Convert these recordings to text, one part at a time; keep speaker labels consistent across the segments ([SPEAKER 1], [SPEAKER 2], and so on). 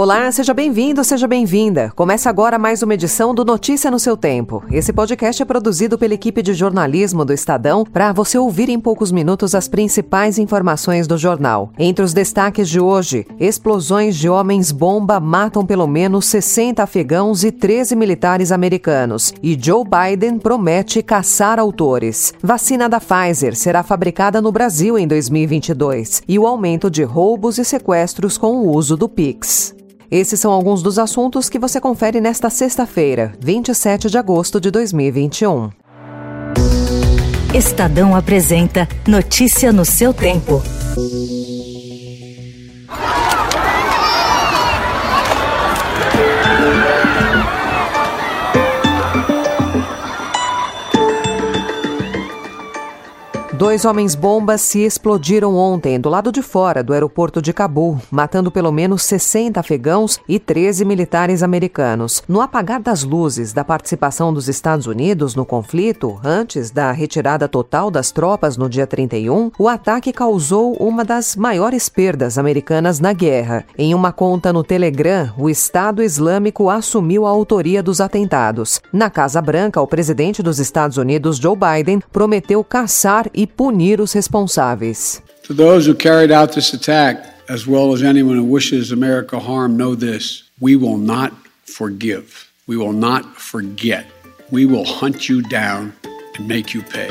[SPEAKER 1] Olá, seja bem-vindo, seja bem-vinda. Começa agora mais uma edição do Notícia no seu Tempo. Esse podcast é produzido pela equipe de jornalismo do Estadão para você ouvir em poucos minutos as principais informações do jornal. Entre os destaques de hoje, explosões de homens-bomba matam pelo menos 60 afegãos e 13 militares americanos. E Joe Biden promete caçar autores. Vacina da Pfizer será fabricada no Brasil em 2022. E o aumento de roubos e sequestros com o uso do Pix. Esses são alguns dos assuntos que você confere nesta sexta-feira, 27 de agosto de 2021.
[SPEAKER 2] Estadão apresenta Notícia no seu tempo.
[SPEAKER 1] Dois homens-bombas se explodiram ontem do lado de fora do aeroporto de Cabul, matando pelo menos 60 afegãos e 13 militares americanos. No apagar das luzes da participação dos Estados Unidos no conflito, antes da retirada total das tropas no dia 31, o ataque causou uma das maiores perdas americanas na guerra. Em uma conta no Telegram, o Estado Islâmico assumiu a autoria dos atentados. Na Casa Branca, o presidente dos Estados Unidos, Joe Biden, prometeu caçar e punir os responsáveis.
[SPEAKER 3] To those who carried out this attack, as well as anyone who wishes America harm, know this we will not forgive. We will not forget. We will hunt you down and make you pay.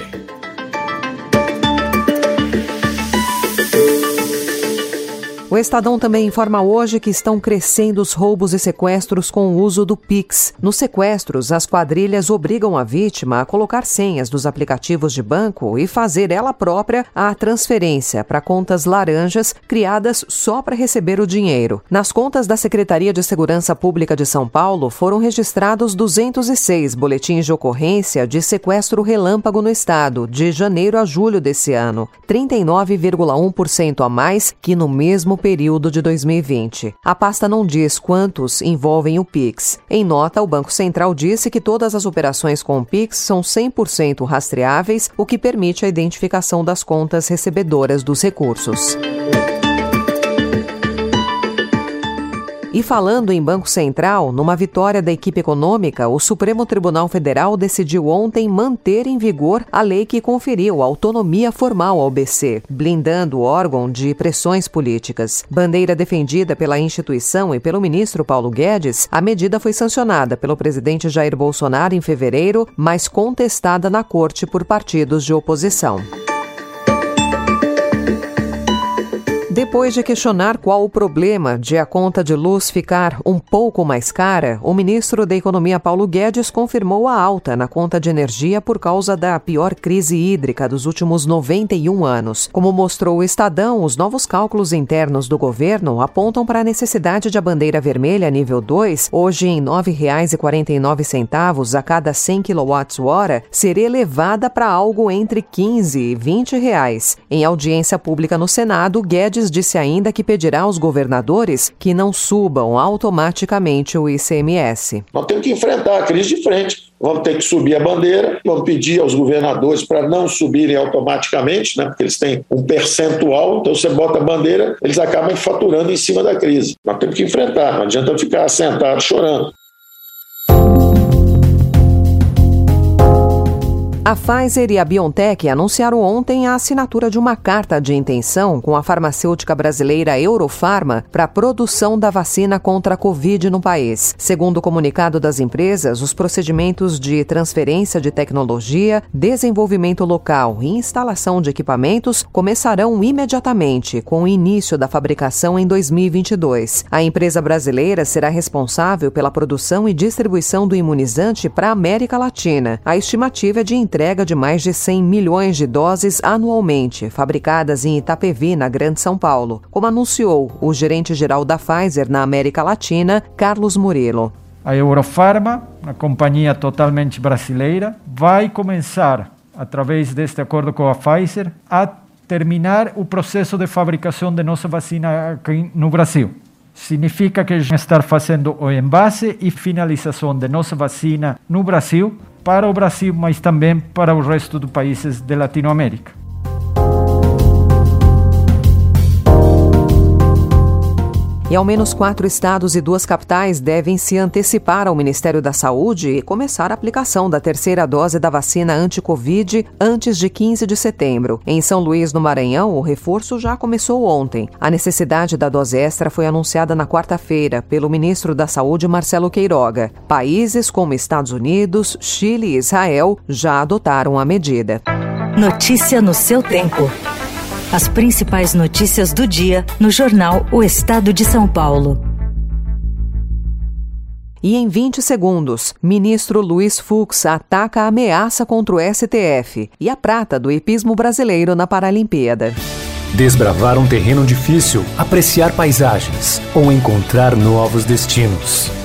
[SPEAKER 1] O Estadão também informa hoje que estão crescendo os roubos e sequestros com o uso do Pix. Nos sequestros, as quadrilhas obrigam a vítima a colocar senhas dos aplicativos de banco e fazer ela própria a transferência para contas laranjas criadas só para receber o dinheiro. Nas contas da Secretaria de Segurança Pública de São Paulo foram registrados 206 boletins de ocorrência de sequestro relâmpago no estado, de janeiro a julho desse ano, 39,1% a mais que no mesmo período de 2020. A pasta não diz quantos envolvem o Pix. Em nota, o Banco Central disse que todas as operações com o Pix são 100% rastreáveis, o que permite a identificação das contas recebedoras dos recursos. E falando em Banco Central, numa vitória da equipe econômica, o Supremo Tribunal Federal decidiu ontem manter em vigor a lei que conferiu autonomia formal ao BC, blindando o órgão de pressões políticas. Bandeira defendida pela instituição e pelo ministro Paulo Guedes, a medida foi sancionada pelo presidente Jair Bolsonaro em fevereiro, mas contestada na corte por partidos de oposição. Depois de questionar qual o problema de a conta de luz ficar um pouco mais cara, o ministro da Economia Paulo Guedes confirmou a alta na conta de energia por causa da pior crise hídrica dos últimos 91 anos. Como mostrou o Estadão, os novos cálculos internos do governo apontam para a necessidade de a bandeira vermelha nível 2, hoje em R$ 9,49 a cada 100 kWh, ser elevada para algo entre 15 e 20 reais. Em audiência pública no Senado, Guedes disse ainda que pedirá aos governadores que não subam automaticamente o ICMS.
[SPEAKER 4] Nós temos que enfrentar a crise de frente. Vamos ter que subir a bandeira, vamos pedir aos governadores para não subirem automaticamente, né, porque eles têm um percentual, então você bota a bandeira, eles acabam faturando em cima da crise. Nós temos que enfrentar, não adianta ficar sentado chorando.
[SPEAKER 1] A Pfizer e a BioNTech anunciaram ontem a assinatura de uma carta de intenção com a farmacêutica brasileira Eurofarma para a produção da vacina contra a Covid no país. Segundo o comunicado das empresas, os procedimentos de transferência de tecnologia, desenvolvimento local e instalação de equipamentos começarão imediatamente com o início da fabricação em 2022. A empresa brasileira será responsável pela produção e distribuição do imunizante para a América Latina. A estimativa é de entrega de mais de 100 milhões de doses anualmente, fabricadas em Itapevi, na Grande São Paulo, como anunciou o gerente-geral da Pfizer na América Latina, Carlos Murilo.
[SPEAKER 5] A Eurofarma, uma companhia totalmente brasileira, vai começar, através deste acordo com a Pfizer, a terminar o processo de fabricação de nossa vacina aqui no Brasil. significa que está fazendo o envase e finalização de nossa vacina no Brasil, para o Brasil, mas também para o resto dos países de Latinoamérica.
[SPEAKER 1] E ao menos quatro estados e duas capitais devem se antecipar ao Ministério da Saúde e começar a aplicação da terceira dose da vacina anti-Covid antes de 15 de setembro. Em São Luís, no Maranhão, o reforço já começou ontem. A necessidade da dose extra foi anunciada na quarta-feira pelo ministro da Saúde, Marcelo Queiroga. Países como Estados Unidos, Chile e Israel já adotaram a medida.
[SPEAKER 2] Notícia no seu tempo. As principais notícias do dia no jornal O Estado de São Paulo.
[SPEAKER 1] E em 20 segundos, ministro Luiz Fux ataca a ameaça contra o STF e a prata do hipismo brasileiro na Paralimpíada.
[SPEAKER 6] Desbravar um terreno difícil, apreciar paisagens ou encontrar novos destinos.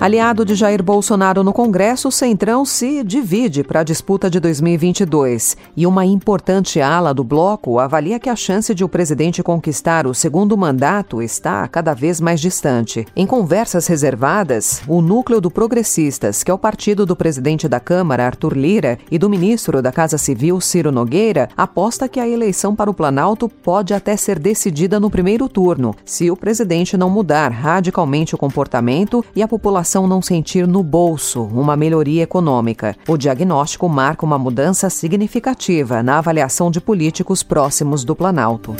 [SPEAKER 1] Aliado de Jair Bolsonaro no Congresso, o Centrão se divide para a disputa de 2022. E uma importante ala do bloco avalia que a chance de o presidente conquistar o segundo mandato está cada vez mais distante. Em conversas reservadas, o núcleo do Progressistas, que é o partido do presidente da Câmara, Arthur Lira, e do ministro da Casa Civil, Ciro Nogueira, aposta que a eleição para o Planalto pode até ser decidida no primeiro turno, se o presidente não mudar radicalmente o comportamento e a população população não sentir no bolso uma melhoria econômica. O diagnóstico marca uma mudança significativa na avaliação de políticos próximos do Planalto.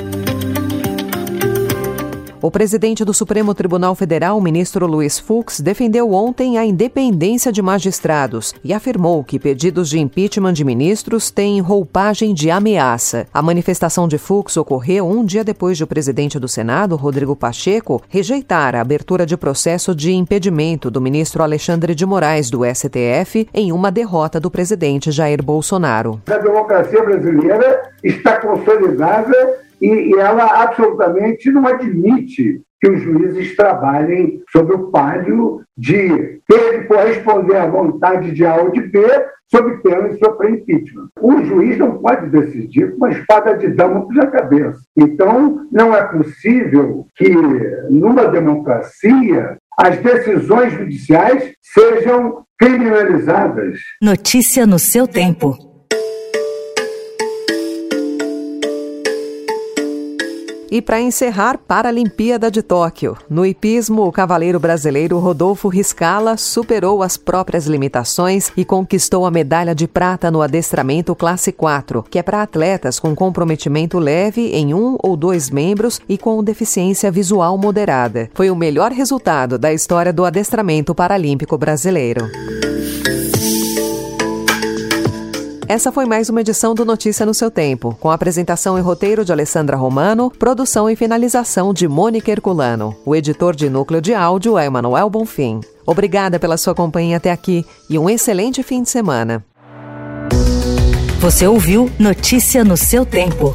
[SPEAKER 1] O presidente do Supremo Tribunal Federal, ministro Luiz Fux, defendeu ontem a independência de magistrados e afirmou que pedidos de impeachment de ministros têm roupagem de ameaça. A manifestação de Fux ocorreu um dia depois de o presidente do Senado, Rodrigo Pacheco, rejeitar a abertura de processo de impedimento do ministro Alexandre de Moraes do STF em uma derrota do presidente Jair Bolsonaro.
[SPEAKER 7] A democracia brasileira está consolidada e, e ela absolutamente não admite que os juízes trabalhem sob o palio de ter que corresponder à vontade de A ou de B sob pena de sofrer impeachment. O juiz não pode decidir com uma espada de Damocles na cabeça. Então, não é possível que, numa democracia, as decisões judiciais sejam criminalizadas.
[SPEAKER 2] Notícia no seu tempo.
[SPEAKER 1] E para encerrar, Paralimpíada de Tóquio. No hipismo, o cavaleiro brasileiro Rodolfo Riscala superou as próprias limitações e conquistou a medalha de prata no adestramento classe 4, que é para atletas com comprometimento leve em um ou dois membros e com deficiência visual moderada. Foi o melhor resultado da história do adestramento paralímpico brasileiro. Essa foi mais uma edição do Notícia no seu tempo, com apresentação e roteiro de Alessandra Romano, produção e finalização de Mônica Herculano. O editor de núcleo de áudio é Emanuel Bonfim. Obrigada pela sua companhia até aqui e um excelente fim de semana.
[SPEAKER 2] Você ouviu Notícia no seu tempo.